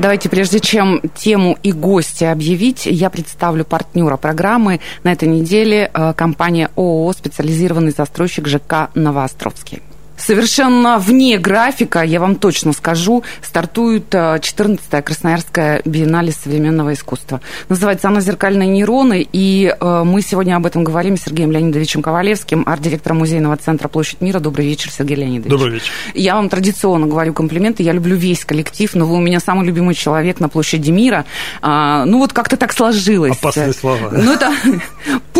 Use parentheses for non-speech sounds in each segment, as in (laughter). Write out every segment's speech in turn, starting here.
Давайте, прежде чем тему и гости объявить, я представлю партнера программы. На этой неделе э, компания ООО «Специализированный застройщик ЖК Новоостровский». Совершенно вне графика, я вам точно скажу, стартует 14-я Красноярская биеннале современного искусства. Называется она «Зеркальные нейроны», и э, мы сегодня об этом говорим с Сергеем Леонидовичем Ковалевским, арт-директором музейного центра «Площадь мира». Добрый вечер, Сергей Леонидович. Добрый вечер. Я вам традиционно говорю комплименты, я люблю весь коллектив, но вы у меня самый любимый человек на «Площади мира». А, ну вот как-то так сложилось. Опасные слова. Ну это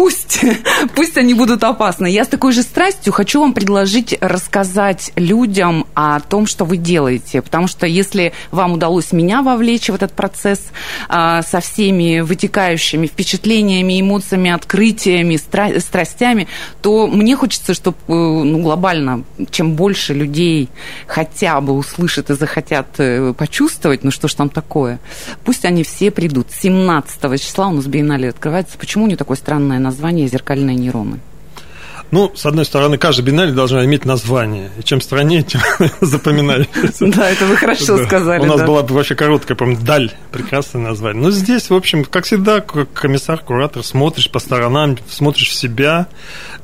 пусть, (laughs) пусть они будут опасны. Я с такой же страстью хочу вам предложить рассказать людям о том, что вы делаете. Потому что если вам удалось меня вовлечь в этот процесс а, со всеми вытекающими впечатлениями, эмоциями, открытиями, стра- страстями, то мне хочется, чтобы э, ну, глобально, чем больше людей хотя бы услышат и захотят э, почувствовать, ну что ж там такое, пусть они все придут. 17 числа у нас биеннале открывается. Почему у нее такое странное название «Зеркальные нейроны»? Ну, с одной стороны, каждая биеннале должна иметь название. И чем страннее, тем (laughs) запоминающееся. Да, это вы хорошо сказали. У нас была бы вообще короткая, по «Даль». Прекрасное название. Но здесь, в общем, как всегда, комиссар, куратор, смотришь по сторонам, смотришь в себя.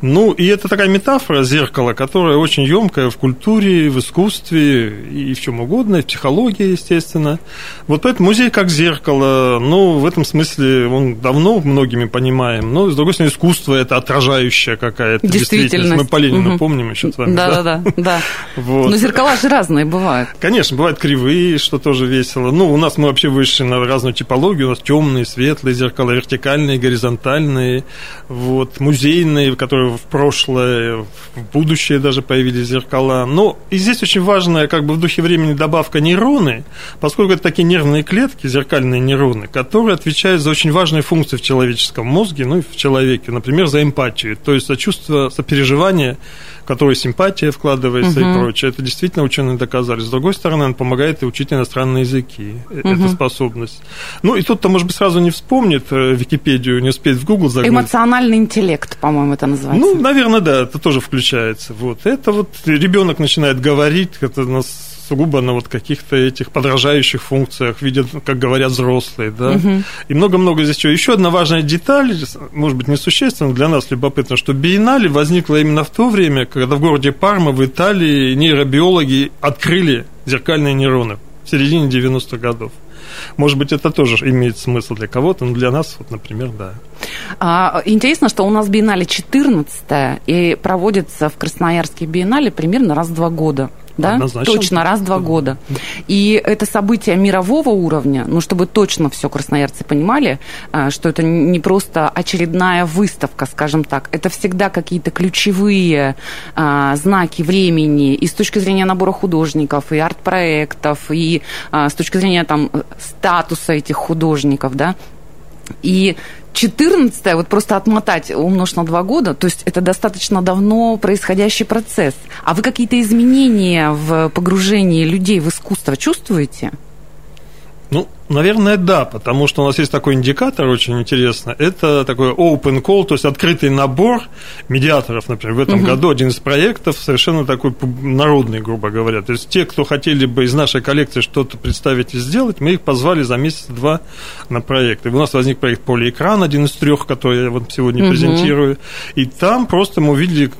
Ну, и это такая метафора зеркала, которая очень емкая в культуре, в искусстве и в чем угодно, и в психологии, естественно. Вот поэтому музей как зеркало, ну, в этом смысле он давно многими понимаем. Но, с другой стороны, искусство – это отражающая какая-то действительность. Мы по Ленину угу. помним еще с вами. Да, да, да. да. (laughs) Вот. Но зеркала же разные бывают. Конечно, бывают кривые, что тоже весело. Ну, у нас мы вообще вышли на разную типологию. У нас темные, светлые зеркала, вертикальные, горизонтальные, вот, музейные, которые в прошлое, в будущее даже появились зеркала. Но и здесь очень важная, как бы в духе времени добавка нейроны, поскольку это такие нервные клетки, зеркальные нейроны, которые отвечают за очень важные функции в человеческом мозге, ну и в человеке, например, за эмпатию, то есть за чувство сопереживание, которое симпатия вкладывается угу. и прочее. Это действительно ученые доказали. С другой стороны, он помогает и учить иностранные языки. Угу. Это способность. Ну, и тут-то, может быть, сразу не вспомнит э, Википедию, не успеет в Google загрузить. Эмоциональный интеллект, по-моему, это называется. Ну, наверное, да, это тоже включается. Вот. Это вот ребенок начинает говорить, это нас сугубо на вот каких-то этих подражающих функциях, видят, как говорят взрослые, да. Угу. И много-много здесь чего. Еще одна важная деталь, может быть, несущественная, для нас любопытно, что биеннале возникла именно в то время, когда в городе Парма в Италии нейробиологи открыли зеркальные нейроны в середине 90-х годов. Может быть, это тоже имеет смысл для кого-то, но для нас, вот, например, да. А, интересно, что у нас биеннале 14 и проводится в Красноярске биеннале примерно раз в два года да? Однозначно. Точно, раз в два года. И это событие мирового уровня, ну, чтобы точно все красноярцы понимали, а, что это не просто очередная выставка, скажем так, это всегда какие-то ключевые а, знаки времени и с точки зрения набора художников, и арт-проектов, и а, с точки зрения там статуса этих художников, да, и 14 вот просто отмотать, умножить на два года, то есть это достаточно давно происходящий процесс. А вы какие-то изменения в погружении людей в искусство чувствуете? Ну, Наверное, да, потому что у нас есть такой индикатор очень интересно. Это такой open call, то есть открытый набор медиаторов, например. В этом угу. году один из проектов совершенно такой народный, грубо говоря. То есть те, кто хотели бы из нашей коллекции что-то представить и сделать, мы их позвали за месяц-два на проект. И у нас возник проект «Полиэкран», один из трех, который я вот сегодня угу. презентирую. И там просто мы увидели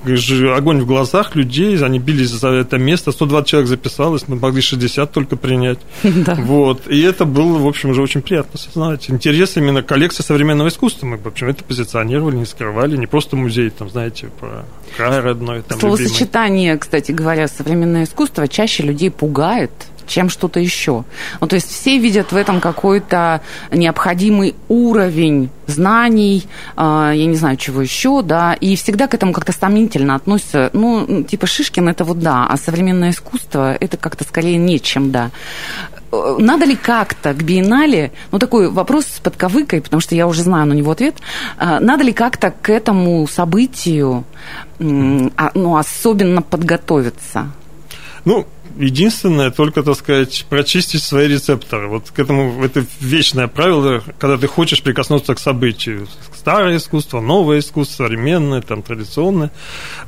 огонь в глазах людей, они бились за это место. 120 человек записалось, мы могли 60 только принять. (laughs) Да. Вот. И это был было, в общем, уже очень приятно осознавать. Интерес именно коллекции современного искусства. Мы, в общем, это позиционировали, не скрывали. Не просто музей, там, знаете, про край родной. Там, Словосочетание, любимый. кстати говоря, современное искусство чаще людей пугает, чем что-то еще. Ну, то есть все видят в этом какой-то необходимый уровень знаний, э, я не знаю, чего еще, да, и всегда к этому как-то сомнительно относятся. Ну, типа Шишкин это вот да, а современное искусство это как-то скорее нечем, да надо ли как-то к биеннале, ну такой вопрос с подковыкой, потому что я уже знаю на него ответ, а, надо ли как-то к этому событию а, ну, особенно подготовиться? Ну, единственное, только, так сказать, прочистить свои рецепторы. Вот к этому это вечное правило, когда ты хочешь прикоснуться к событию. Старое искусство, новое искусство, современное, там, традиционное.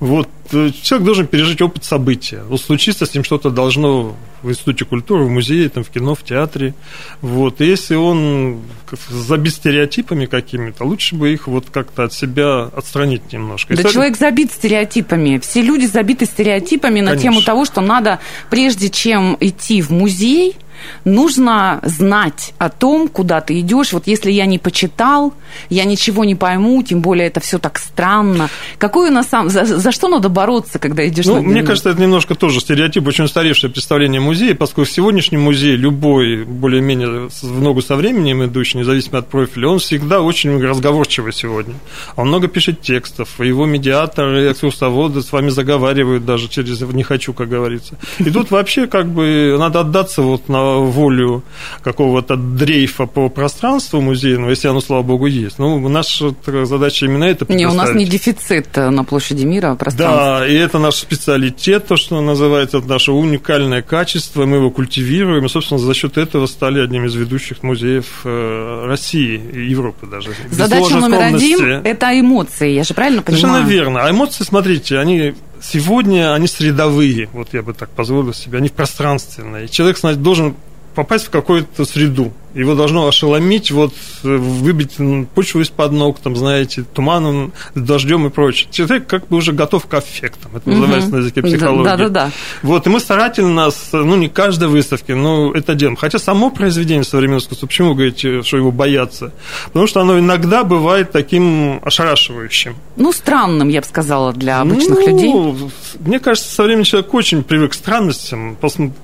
Вот человек должен пережить опыт события. Вот случится с ним что-то должно в институте культуры, в музее, там, в кино, в театре. Вот. И если он забит стереотипами какими-то, лучше бы их вот как-то от себя отстранить немножко. Да если... человек забит стереотипами. Все люди забиты стереотипами на Конечно. тему того, что надо, прежде чем идти в музей, нужно знать о том, куда ты идешь. Вот если я не почитал, я ничего не пойму, тем более это все так странно. Какое на самом за, за что надо бороться, когда идешь ну, на Мне кажется, это немножко тоже стереотип, очень устаревшее представление музея, поскольку сегодняшний музей, любой, более-менее в ногу со временем идущий, независимо от профиля, он всегда очень разговорчивый сегодня. Он много пишет текстов, его медиаторы, экскурсоводы с вами заговаривают даже через «не хочу», как говорится. И тут вообще как бы надо отдаться вот на волю какого-то дрейфа по пространству музейного, если оно, слава богу, есть. Ну, наша задача именно это Не, у нас не дефицит э, на площади мира пространства. Да, и это наш специалитет, то, что называется, это наше уникальное качество, мы его культивируем, и, собственно, за счет этого стали одним из ведущих музеев э, России и Европы даже. Задача номер один – это эмоции, я же правильно понимаю? Совершенно верно. А эмоции, смотрите, они сегодня они средовые, вот я бы так позволил себе, они пространственные. Человек, значит, должен попасть в какую-то среду его должно ошеломить, вот э, выбить почву из-под ног, там, знаете, туманом, дождем и прочее. Человек как бы уже готов к аффектам. Это называется угу. на языке психологии. Да, да, да. Вот, и мы старательно, ну, не каждой выставке, но это делаем. Хотя само произведение современного искусства, почему вы говорите, что его боятся? Потому что оно иногда бывает таким ошарашивающим. Ну, странным, я бы сказала, для обычных ну, людей. Мне кажется, современный человек очень привык к странностям.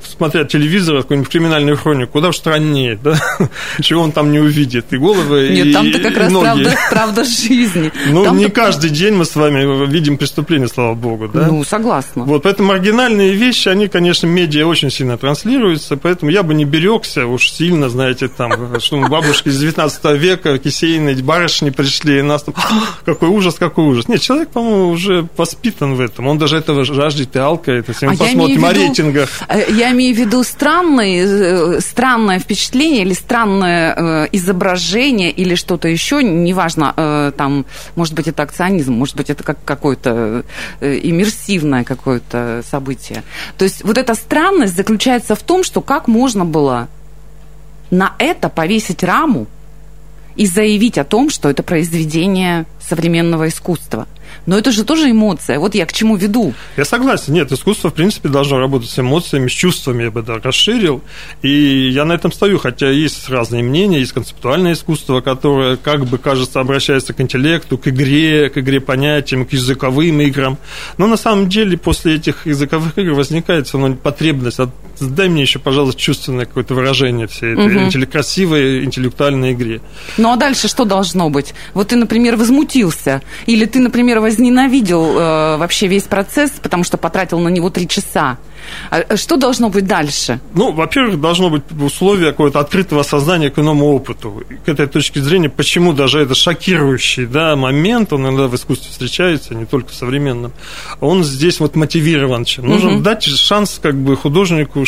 Смотря телевизор, какую-нибудь криминальную хронику, куда уж страннее, да? (laughs) чего он там не увидит, и головы, Нет, и там-то как раз ноги. правда, (laughs) правда жизни. Ну, там не каждый день мы с вами видим преступления, слава богу, да? Ну, согласна. Вот, поэтому маргинальные вещи, они, конечно, медиа очень сильно транслируются, поэтому я бы не берегся уж сильно, знаете, там, (laughs) что бабушки из 19 века, кисейные барышни пришли, и нас там, какой ужас, какой ужас. Нет, человек, по-моему, уже воспитан в этом, он даже этого жаждет и алкает, если мы а посмотрим о рейтингах. Э, я имею в виду странные, э, странное впечатление или странное э, изображение или что-то еще, неважно, э, там, может быть, это акционизм, может быть, это как какое-то э, иммерсивное какое-то событие. То есть вот эта странность заключается в том, что как можно было на это повесить раму и заявить о том, что это произведение современного искусства. Но это же тоже эмоция. Вот я к чему веду. Я согласен. Нет, искусство, в принципе, должно работать с эмоциями, с чувствами, я бы да, расширил. И я на этом стою, хотя есть разные мнения. Есть концептуальное искусство, которое, как бы, кажется, обращается к интеллекту, к игре, к игре понятиям, к языковым играм. Но на самом деле после этих языковых игр возникает все равно потребность. Дай мне еще, пожалуйста, чувственное какое-то выражение всей этой угу. красивой интеллектуальной игре. Ну а дальше что должно быть? Вот ты, например, возмутился. Или ты, например, возненавидел э, вообще весь процесс, потому что потратил на него три часа. А, э, что должно быть дальше? Ну, во-первых, должно быть условие какого-то открытого сознания к иному опыту. К этой точке зрения, почему даже это шокирующий да, момент, он иногда в искусстве встречается, не только в современном, он здесь вот мотивирован. Нужно угу. дать шанс как бы художнику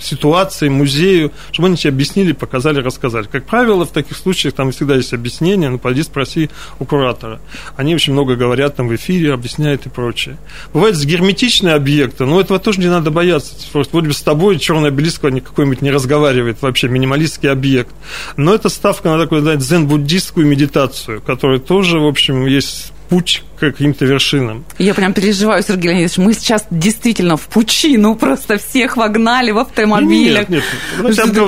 ситуации, музею, чтобы они тебе объяснили, показали, рассказали. Как правило, в таких случаях там всегда есть объяснение, ну, пойди спроси у куратора. Они очень много говорят там в эфире, объясняют и прочее. Бывают герметичные объекты, но этого тоже не надо бояться. Просто вроде бы с тобой черный обелиск какой-нибудь не разговаривает, вообще минималистский объект. Но это ставка на такую, знаете, дзен-буддистскую медитацию, которая тоже, в общем, есть путь к каким-то вершинам. Я прям переживаю, Сергей Леонидович, мы сейчас действительно в пучину просто всех вогнали в автомобилях. Нет, нет.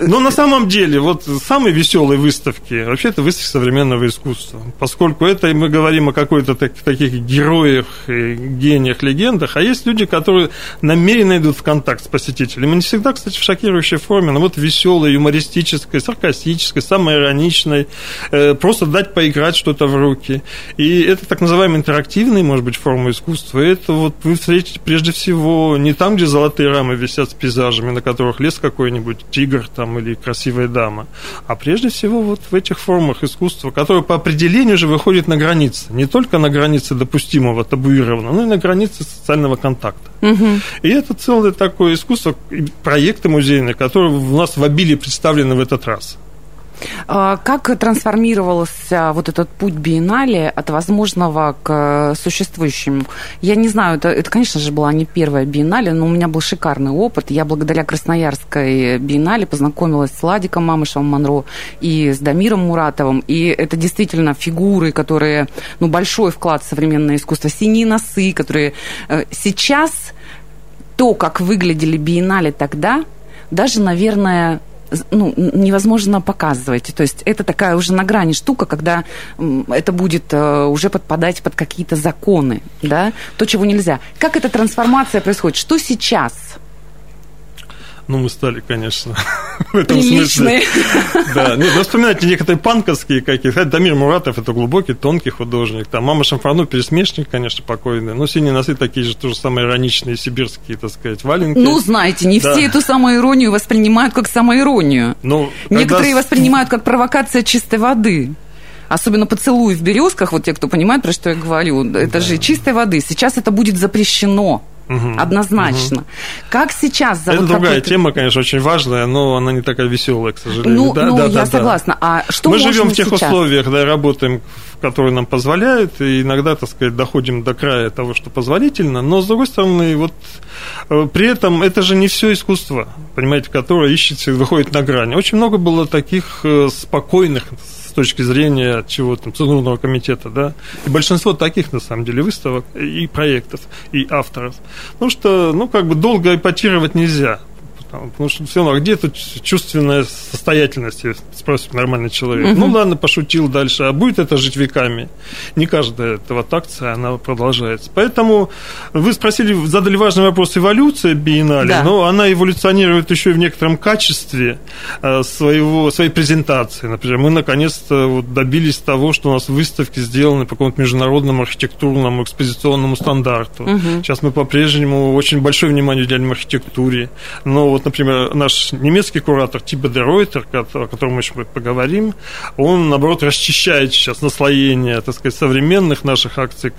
Но на самом деле, вот самые веселые выставки, вообще это выставки современного искусства. Поскольку это мы говорим о какой-то таких героях, гениях, легендах, а есть люди, которые намеренно идут в контакт с посетителем. И не всегда, кстати, в шокирующей форме, но вот веселой, юмористической, саркастической, самой ироничной, э, просто дать поиграть что-то в руки. И это так называемый интерактивный, может быть, форма искусства. Это вот вы встретите прежде всего не там, где золотые рамы висят с пейзажами, на которых лес какой-нибудь, тигр там или красивая дама, а прежде всего вот в этих формах искусства, которые по определению же выходят на границы, не только на границы допустимого, табуированного, но и на границы социального контакта. Угу. И это целое такое искусство, проекты музейные, которые у нас в обилии представлены в этот раз. А, как трансформировался вот этот путь биеннале от возможного к существующему? Я не знаю, это, это, конечно же, была не первая биеннале, но у меня был шикарный опыт. Я благодаря Красноярской биеннале познакомилась с Ладиком Мамышевым Монро и с Дамиром Муратовым. И это действительно фигуры, которые, ну, большой вклад в современное искусство. Синие носы, которые э, сейчас то, как выглядели биеннале тогда, даже, наверное, ну, невозможно показывать. То есть это такая уже на грани штука, когда это будет э, уже подпадать под какие-то законы, да, то, чего нельзя. Как эта трансформация происходит? Что сейчас? Ну, мы стали, конечно, (laughs) в этом Приличные. смысле. Да, нет, ну, вспоминайте некоторые панковские какие-то. Дамир Муратов – это глубокий, тонкий художник. Там Мама Шамфрану – пересмешник, конечно, покойный. Ну, синие носы такие же, тоже самые ироничные сибирские, так сказать, валенки. Ну, знаете, не да. все эту самую иронию воспринимают как самоиронию. Ну, Некоторые когда... воспринимают как провокация чистой воды. Особенно поцелуй в березках, вот те, кто понимает, про что я говорю, это да. же чистой воды. Сейчас это будет запрещено. Угу. Однозначно. Угу. Как сейчас? За Это вот другая тема, конечно, очень важная, но она не такая веселая, к сожалению. Ну, да, ну да, я да, согласна. Да. А что Мы живем в тех сейчас? условиях, да, работаем, которые нам позволяют, и иногда, так сказать, доходим до края того, что позволительно, но, с другой стороны, вот э, при этом это же не все искусство, понимаете, которое ищется и выходит на грани. Очень много было таких э, спокойных, точки зрения чего там, Центрального комитета, да, и большинство таких, на самом деле, выставок и проектов, и авторов. Потому что, ну, как бы долго эпатировать нельзя. Потому что все равно, а где тут чувственная состоятельность, спросит нормальный человек. Угу. Ну ладно, пошутил дальше, а будет это жить веками? Не каждая эта вот акция, она продолжается. Поэтому вы спросили, задали важный вопрос эволюции биеннале, да. но она эволюционирует еще и в некотором качестве э, своего, своей презентации. Например, мы наконец-то вот добились того, что у нас выставки сделаны по какому-то международному архитектурному экспозиционному стандарту. Угу. Сейчас мы по-прежнему очень большое внимание уделяем архитектуре, но вот, например, наш немецкий куратор Тиба де Ройтер, о котором мы еще поговорим, он, наоборот, расчищает сейчас наслоение, так сказать, современных наших акций,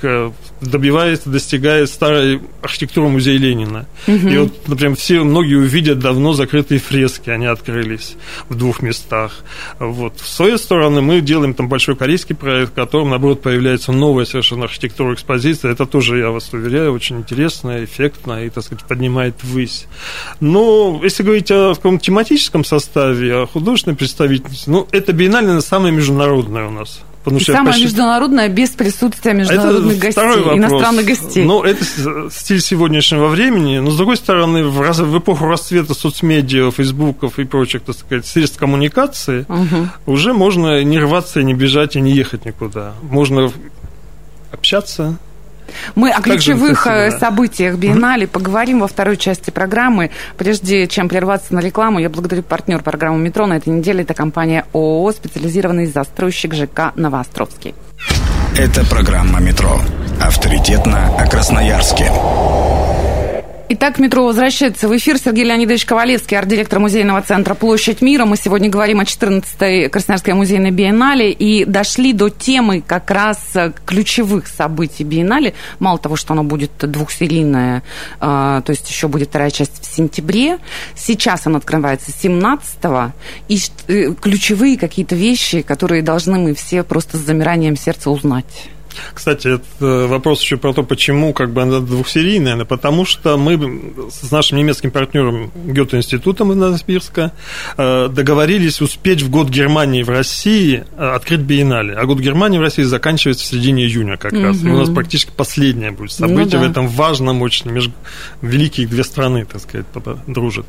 добивается, достигает старой архитектуры музея Ленина. Угу. И вот, например, все, многие увидят давно закрытые фрески, они открылись в двух местах. Вот. С своей стороны, мы делаем там большой корейский проект, в котором, наоборот, появляется новая совершенно архитектура экспозиции. Это тоже, я вас уверяю, очень интересно, эффектно и, так сказать, поднимает ввысь. Но если говорить о каком-то тематическом составе, о художественной представительности, ну, это биеннале самая международная у нас. Потому что самая почти... международная без присутствия международных гостей, иностранных гостей. Ну, это стиль сегодняшнего времени. Но, с другой стороны, в, раз... в эпоху расцвета соцмедиа, фейсбуков и прочих, так сказать, средств коммуникации, угу. уже можно не рваться, не бежать и не ехать никуда. Можно общаться, мы о ключевых э, событиях биеннале угу. поговорим во второй части программы. Прежде чем прерваться на рекламу, я благодарю партнер программы «Метро» на этой неделе. Это компания ООО «Специализированный застройщик ЖК «Новоостровский». Это программа «Метро». Авторитетно о Красноярске. Итак, метро возвращается в эфир. Сергей Леонидович Ковалевский, арт-директор музейного центра «Площадь мира». Мы сегодня говорим о 14-й Красноярской музейной биеннале и дошли до темы как раз ключевых событий биеннале. Мало того, что оно будет двухсерийное, а, то есть еще будет вторая часть в сентябре. Сейчас оно открывается 17-го. И э, ключевые какие-то вещи, которые должны мы все просто с замиранием сердца узнать. Кстати, это вопрос еще про то, почему как бы она двухсерийная. Потому что мы с нашим немецким партнером Гёте-институтом из Новосибирска э, договорились успеть в год Германии в России э, открыть биеннале. А год Германии в России заканчивается в середине июня как угу. раз. И у нас практически последнее будет событие ну, да. в этом важном очень между великих две страны, так сказать, дружат.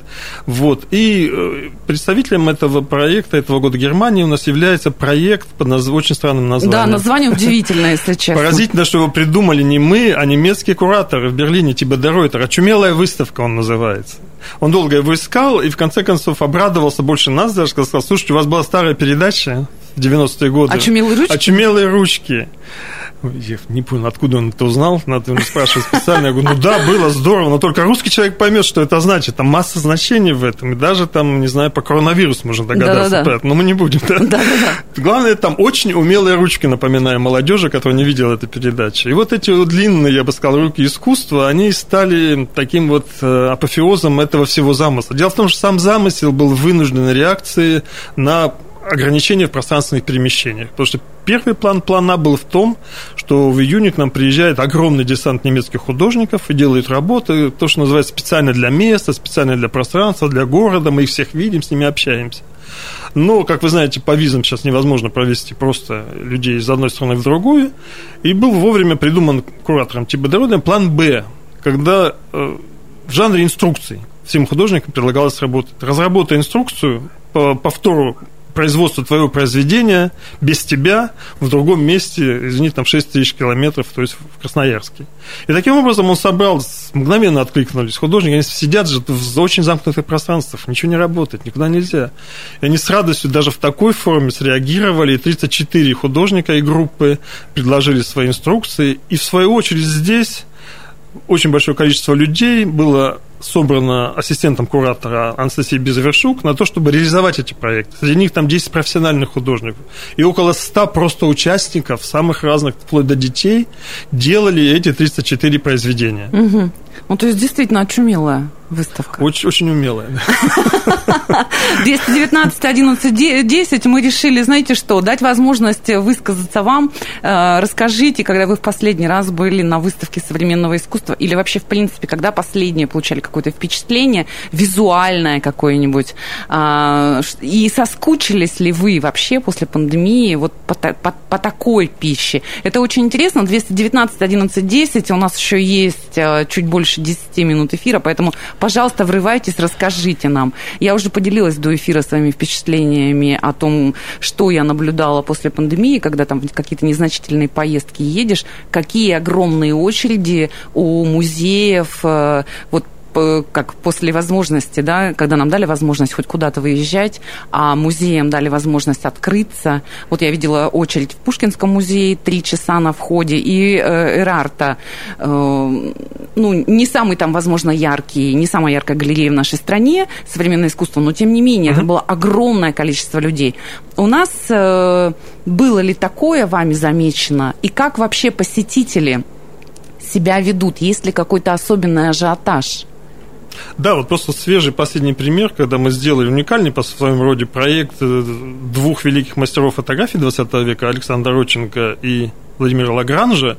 Вот. И э, представителем этого проекта, этого года Германии у нас является проект под наз... очень странным названием. Да, название удивительное, если честно. Поразительно, что его придумали не мы, а немецкие кураторы в Берлине, типа Деройтер. Очумелая выставка он называется. Он долго его искал и в конце концов обрадовался больше нас, даже сказал, слушайте, у вас была старая передача в 90-е годы. Очумелые ручки? Очумелые ручки. Я не понял, откуда он это узнал, надо его спрашивать специально. Я говорю, ну да, было здорово, но только русский человек поймет, что это значит. Там масса значений в этом, и даже там, не знаю, по коронавирусу можно догадаться да, да, да. но мы не будем. Да? Да, да, Главное, там очень умелые ручки, напоминаю молодежи, которая не видела эту передачу. И вот эти вот длинные, я бы сказал, руки искусства, они стали таким вот э, апофеозом этого всего замысла. Дело в том, что сам замысел был вынужденной реакцией на ограничения в пространственных перемещениях. Потому что первый план плана был в том, что в июне к нам приезжает огромный десант немецких художников и делают работы, то, что называется специально для места, специально для пространства, для города. Мы их всех видим, с ними общаемся. Но, как вы знаете, по визам сейчас невозможно провести просто людей из одной страны в другую. И был вовремя придуман куратором Тибодородом план «Б», когда э, в жанре инструкций всем художникам предлагалось работать. Разработай инструкцию по повтору производство твоего произведения без тебя в другом месте, извините, там 6 тысяч километров, то есть в Красноярске. И таким образом он собрал, мгновенно откликнулись художники, они сидят же в очень замкнутых пространствах, ничего не работает, никуда нельзя. И они с радостью даже в такой форме среагировали, и 34 художника и группы предложили свои инструкции, и в свою очередь здесь очень большое количество людей было собрано ассистентом куратора Анастасией Безвершук на то, чтобы реализовать эти проекты. Среди них там 10 профессиональных художников. И около 100 просто участников, самых разных, вплоть до детей, делали эти 304 произведения. Угу. Ну, то есть, действительно, очумелая выставка. Очень, очень умелая. 219 11 10 мы решили, знаете что, дать возможность высказаться вам. Э, расскажите, когда вы в последний раз были на выставке современного искусства или вообще, в принципе, когда последнее получали какое-то впечатление, визуальное какое-нибудь, а, и соскучились ли вы вообще после пандемии вот по, по, по такой пище? Это очень интересно. 219 11 10 у нас еще есть э, чуть больше 10 минут эфира, поэтому Пожалуйста, врывайтесь, расскажите нам. Я уже поделилась до эфира своими впечатлениями о том, что я наблюдала после пандемии, когда там какие-то незначительные поездки едешь, какие огромные очереди у музеев, э, вот как после возможности, да, когда нам дали возможность хоть куда-то выезжать, а музеям дали возможность открыться. Вот я видела очередь в Пушкинском музее, три часа на входе, и э, Эрарта, э, ну, не самый там, возможно, яркий, не самая яркая галерея в нашей стране, современное искусство, но тем не менее, uh-huh. это было огромное количество людей. У нас э, было ли такое вами замечено, и как вообще посетители себя ведут? Есть ли какой-то особенный ажиотаж? Да, вот просто свежий последний пример, когда мы сделали уникальный по своему роде проект э, двух великих мастеров фотографии 20 века, Александра Родченко и Владимира Лагранжа,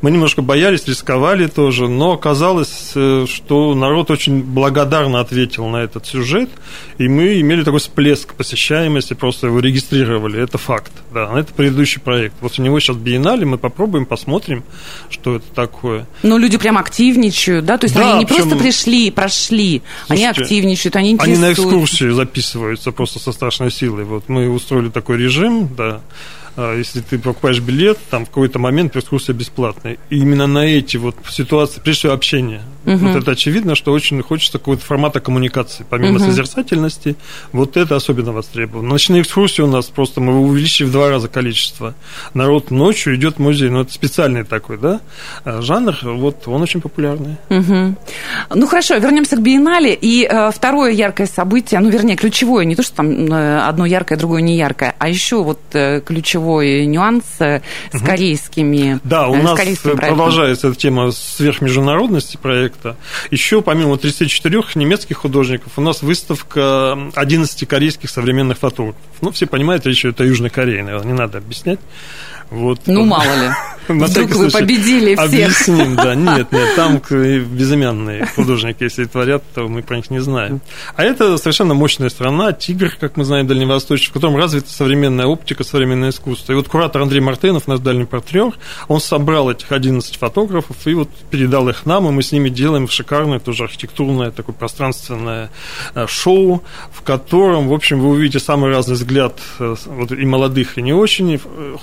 мы немножко боялись, рисковали тоже, но оказалось, э, что народ очень благодарно ответил на этот сюжет, и мы имели такой всплеск посещаемости, просто его регистрировали, это факт, да, это предыдущий проект. Вот у него сейчас биеннале, мы попробуем, посмотрим, что это такое. Но люди прям активничают, да, то есть да, они не причем... просто пришли прошли, Слушайте, они активничают, они интересуются. Они на экскурсии записываются просто со страшной силой, вот мы устроили такой режим, да, если ты покупаешь билет, там в какой-то момент экскурсия бесплатная. И именно на эти вот ситуации, прежде всего, общение. Угу. Вот это очевидно, что очень хочется какого-то формата коммуникации. Помимо угу. созерцательности, вот это особенно востребовано. Ночные экскурсии у нас просто мы увеличили в два раза количество. Народ ночью идет в музей, но это специальный такой, да, а жанр, вот он очень популярный. Угу. Ну хорошо, вернемся к биеннале. И э, второе яркое событие, ну вернее ключевое, не то, что там э, одно яркое, другое не яркое, а еще вот э, ключевое ключевой нюанс с угу. корейскими Да, у э, нас продолжается эта тема сверхмеждународности проекта. Еще помимо 34 немецких художников, у нас выставка 11 корейских современных фотографов. Ну, все понимают, речь это Южной Кореи, наверное, не надо объяснять. Вот. Ну, (laughs) мало ли. Вдруг вы победили всех. Объясним, да. (laughs) Нет, нет, там безымянные художники, если творят, то мы про них не знаем. А это совершенно мощная страна, тигр, как мы знаем, дальневосточный, в котором развита современная оптика, современное искусство. И вот куратор Андрей Мартынов, наш дальний партнер, он собрал этих 11 фотографов и вот передал их нам, и мы с ними делаем шикарное тоже архитектурное такое пространственное э, шоу, в котором, в общем, вы увидите самый разный взгляд э, вот, и молодых, и не очень э,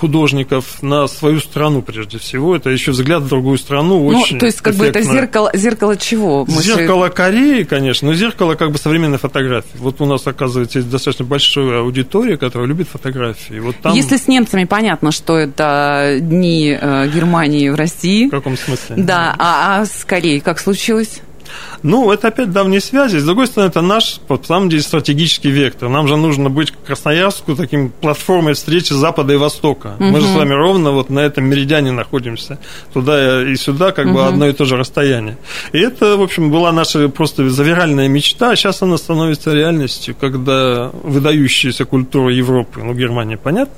художников на свою страну, прежде всего. Это еще взгляд в другую страну ну, очень То есть, как эффектно. бы это зеркало, зеркало чего? Мы зеркало же... Кореи, конечно, но зеркало как бы современной фотографии. Вот у нас, оказывается, есть достаточно большая аудитория, которая любит фотографии. Вот там... Если с немцами понятно, что это дни Германии в России. В каком смысле? Да, а, а с Кореей как случилось? Ну, это опять давние связи. С другой стороны, это наш, по самом деле, стратегический вектор. Нам же нужно быть Красноярску таким платформой встречи Запада и Востока. Угу. Мы же с вами ровно вот на этом меридиане находимся. Туда и сюда как угу. бы одно и то же расстояние. И это, в общем, была наша просто завиральная мечта, а сейчас она становится реальностью, когда выдающаяся культура Европы, ну, Германия, понятно,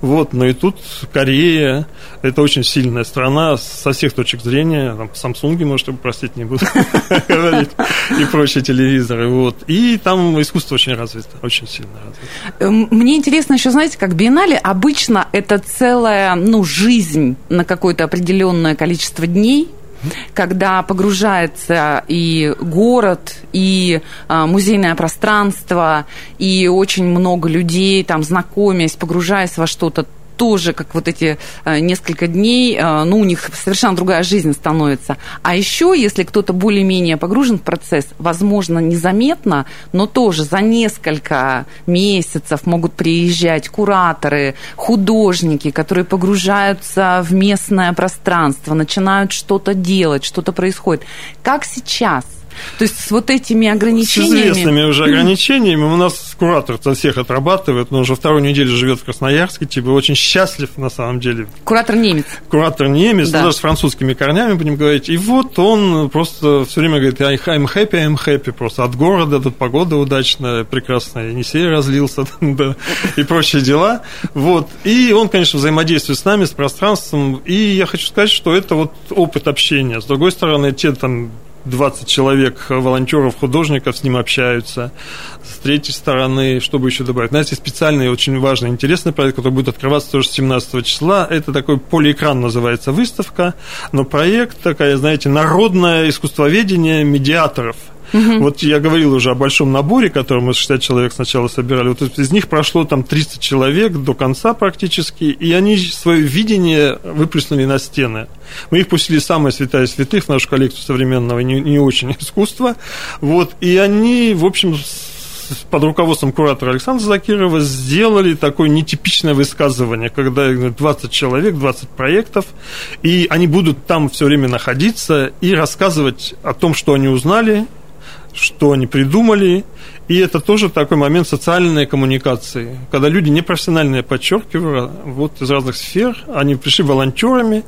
вот, но и тут Корея, это очень сильная страна со всех точек зрения, там, Samsung, может, простить не буду. (laughs) (laughs) и прочие телевизоры. Вот. И там искусство очень развито, очень сильно развито. Эм, мне интересно еще, знаете, как биеннале обычно это целая ну, жизнь на какое-то определенное количество дней, когда погружается и город, и а, музейное пространство, и очень много людей, там, знакомясь, погружаясь во что-то тоже, как вот эти э, несколько дней, э, ну, у них совершенно другая жизнь становится. А еще, если кто-то более-менее погружен в процесс, возможно, незаметно, но тоже за несколько месяцев могут приезжать кураторы, художники, которые погружаются в местное пространство, начинают что-то делать, что-то происходит. Как сейчас? То есть с вот этими ограничениями... С известными уже ограничениями. У нас куратор всех отрабатывает, но уже вторую неделю живет в Красноярске, типа очень счастлив на самом деле. Куратор немец. Куратор немец, да. даже с французскими корнями будем говорить. И вот он просто все время говорит, I'm happy, I'm happy, просто от города, тут погода удачная, прекрасная, Енисей разлился, (laughs) да, и прочие дела. Вот. И он, конечно, взаимодействует с нами, с пространством. И я хочу сказать, что это вот опыт общения. С другой стороны, те там 20 человек волонтеров, художников с ним общаются. С третьей стороны, что бы еще добавить? Знаете, специальный, очень важный, интересный проект, который будет открываться тоже 17 числа. Это такой полиэкран называется выставка, но проект такая, знаете, народное искусствоведение медиаторов – Угу. Вот я говорил уже о большом наборе, который мы 60 человек сначала собирали. Вот из них прошло там 300 человек до конца практически, и они свое видение выплеснули на стены. Мы их пустили самое святая святых в нашу коллекцию современного не, не очень (laughs) искусства. Вот, и они, в общем, под руководством куратора Александра Закирова сделали такое нетипичное высказывание, когда 20 человек, 20 проектов, и они будут там все время находиться и рассказывать о том, что они узнали, что они придумали, и это тоже такой момент социальной коммуникации, когда люди непрофессиональные, подчеркиваю, вот из разных сфер, они пришли волонтерами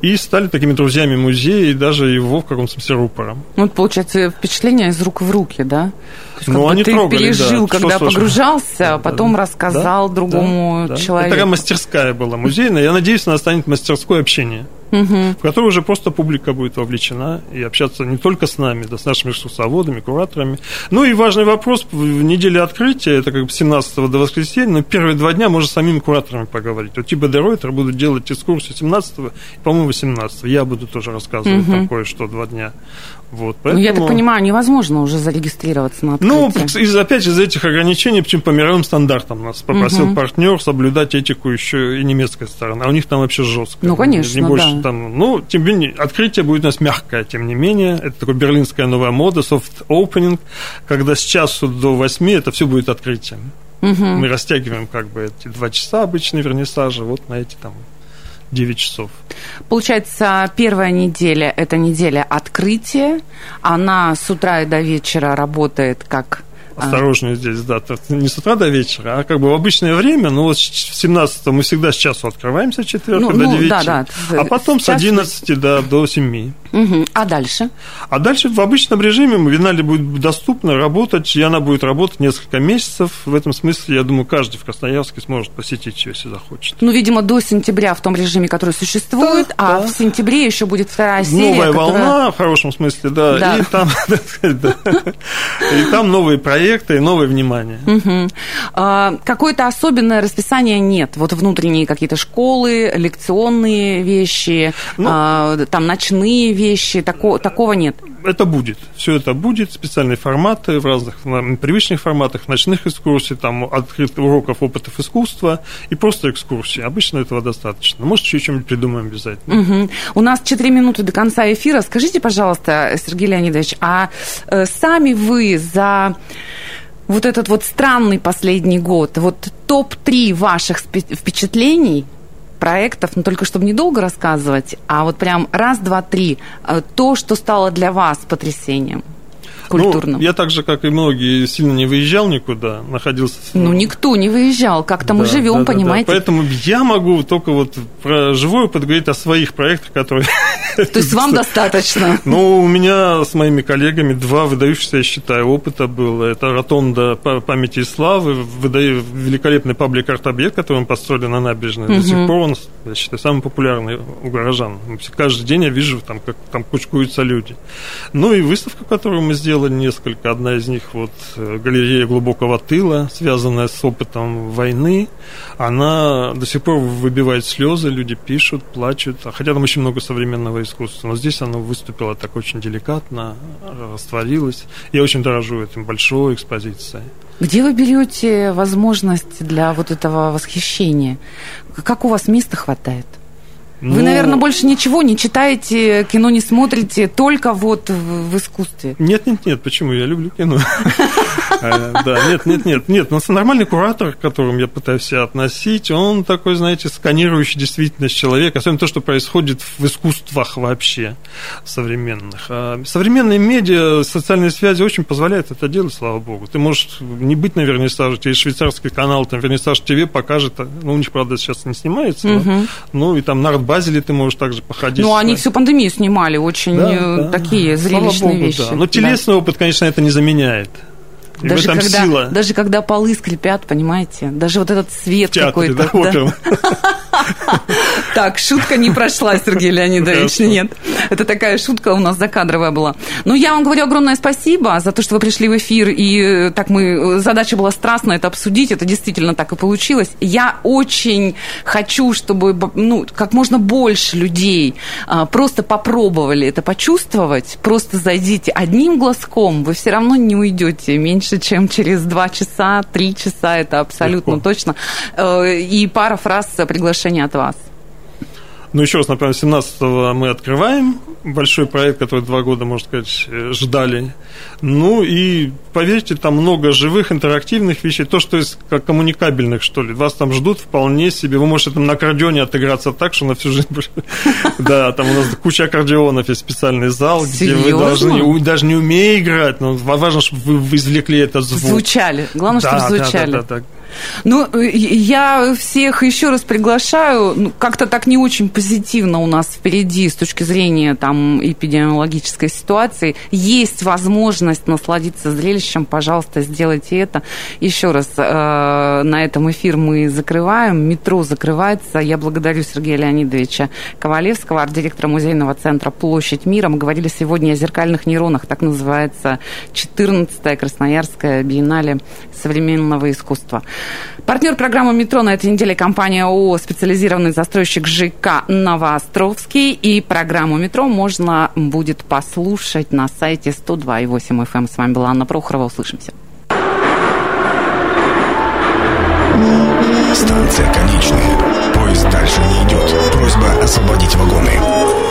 и стали такими друзьями музея и даже его в каком-то смысле рупором. Вот получается впечатление из рук в руки, да? есть, ну, они ты трогали, пережил, да. когда что погружался, да, а потом да, рассказал да, другому да, человеку. Это такая мастерская была музейная. Я надеюсь, она станет мастерской общения угу. в которой уже просто публика будет вовлечена и общаться не только с нами, да, с нашими экскурсоводами, кураторами. Ну и важный вопрос, в неделе открытия, это как бы 17 до воскресенья, но первые два дня можно с самими кураторами поговорить. Вот типа Деройтер будут делать экскурсию 17 и, по-моему, 18 Я буду тоже рассказывать угу. там кое-что два дня. Вот, поэтому... Ну, я так понимаю, невозможно уже зарегистрироваться на ну, открытие. Ну, из, опять же, из этих ограничений, почему по мировым стандартам нас попросил угу. партнер соблюдать этику еще и немецкой стороны. А у них там вообще жестко. Ну, конечно, не больше да. Там. Ну, тем не менее, открытие будет у нас мягкое, тем не менее. Это такая берлинская новая мода, soft opening, когда с часу до восьми это все будет открытием. Угу. Мы растягиваем как бы эти два часа обычные вернисажи вот на эти там 9 часов. Получается, первая неделя – это неделя открытия. Она с утра и до вечера работает как а. Осторожнее здесь, да, не с утра до вечера, а как бы в обычное время, ну вот в 17 мы всегда с часу открываемся, 4 ну, до 9, ну, да, да. а потом с 11 до, до 7. Угу. А дальше? А дальше в обычном режиме Биеннале будет доступно работать, и она будет работать несколько месяцев. В этом смысле, я думаю, каждый в Красноярске сможет посетить ее, если захочет. Ну, видимо, до сентября в том режиме, который существует, да, а да. в сентябре еще будет вторая серия. Новая которая... волна, в хорошем смысле, да. да. И, там, (laughs) и там новые проекты и новое внимание. А, какое-то особенное расписание нет. Вот внутренние какие-то школы, лекционные вещи, ну, а, там ночные вещи, тако, такого нет это будет. Все это будет. Специальные форматы в разных привычных форматах, ночных экскурсий, там открытых уроков опытов искусства и просто экскурсии. Обычно этого достаточно. Может, еще что-нибудь придумаем обязательно. Угу. У нас 4 минуты до конца эфира. Скажите, пожалуйста, Сергей Леонидович, а э, сами вы за вот этот вот странный последний год, вот топ-3 ваших впечатлений – проектов, но только чтобы недолго рассказывать, а вот прям раз, два, три, э, то, что стало для вас потрясением культурным. Ну, я так же, как и многие, сильно не выезжал никуда, находился... Ну, никто не выезжал, как-то да, мы живем, да, понимаете? Да, Поэтому я могу только вот про живой опыт говорить о своих проектах, которые... То есть вам (laughs) достаточно? Ну, у меня с моими коллегами два выдающихся, я считаю, опыта было. Это Ротонда памяти и славы, великолепный паблик арт-объект, который мы построили на набережной. До сих пор он, я считаю, самый популярный у горожан. Каждый день я вижу, там, как там кучкуются люди. Ну и выставка, которую мы сделали, несколько. Одна из них вот э, галерея глубокого тыла, связанная с опытом войны. Она до сих пор выбивает слезы, люди пишут, плачут. А хотя там очень много современного искусства. Но здесь оно выступило так очень деликатно, растворилось. Я очень дорожу этим большой экспозицией. Где вы берете возможность для вот этого восхищения? Как у вас места хватает? Ну, Вы, наверное, больше ничего не читаете, кино не смотрите, только вот в, искусстве. Нет, нет, нет, почему? Я люблю кино. (laughs) Э, да, нет, нет, нет, нет. Но нормальный куратор, к которому я пытаюсь себя относить, он такой, знаете, сканирующий действительность человека, особенно то, что происходит в искусствах вообще современных. А современные медиа, социальные связи очень позволяют это делать, слава богу. Ты можешь не быть на Вернисаже, тебе швейцарский канал, там Вернисаж ТВ покажет, ну, у них, правда, сейчас не снимается, но, ну, и там на Базеле ты можешь также походить. Ну, они всю пандемию снимали, очень да, э, да. такие зрелищные Богу, вещи. Да. Но телесный да. опыт, конечно, это не заменяет. И даже когда, сила. даже когда полы скрипят, понимаете, даже вот этот свет какой-то. Да, (laughs) Так, шутка не прошла, Сергей Леонидович, нет. Это такая шутка у нас закадровая была. Ну, я вам говорю огромное спасибо за то, что вы пришли в эфир, и так мы, задача была страстно это обсудить, это действительно так и получилось. Я очень хочу, чтобы, ну, как можно больше людей а, просто попробовали это почувствовать, просто зайдите одним глазком, вы все равно не уйдете меньше, чем через два часа, три часа, это абсолютно Легко. точно. Э, и пара фраз приглашения от вас. Ну, еще раз напомню, 17-го мы открываем большой проект, который два года, можно сказать, э, ждали. Ну, и поверьте, там много живых, интерактивных вещей, то, что из как коммуникабельных, что ли. Вас там ждут вполне себе. Вы можете там на аккордеоне отыграться так, что на всю жизнь... (laughs) Да, там у нас куча аккордеонов, есть специальный зал, где вы должны, даже не умея играть, но важно, чтобы вы извлекли этот звук. Звучали. Главное, чтобы звучали. Да, да, да. Ну, э, я всех еще раз приглашаю. Ну, как-то так не очень позитивно у нас впереди с точки зрения там эпидемиологической ситуации. Есть возможность насладиться зрелищем, пожалуйста, сделайте это. Еще раз, э, на этом эфир мы закрываем. Метро закрывается. Я благодарю Сергея Леонидовича Ковалевского, арт-директора музейного центра «Площадь мира». Мы говорили сегодня о зеркальных нейронах. Так называется 14-я Красноярская биеннале современного искусства. Партнер программы «Метро» на этой неделе компания ООО «Специализированный застройщик ЖК Новоостровский». И программу «Метро» можно будет послушать на сайте 102.8 FM. Эм. С вами была Анна Прохорова. Услышимся. Станция конечная. Поезд дальше не идет. Просьба освободить вагоны.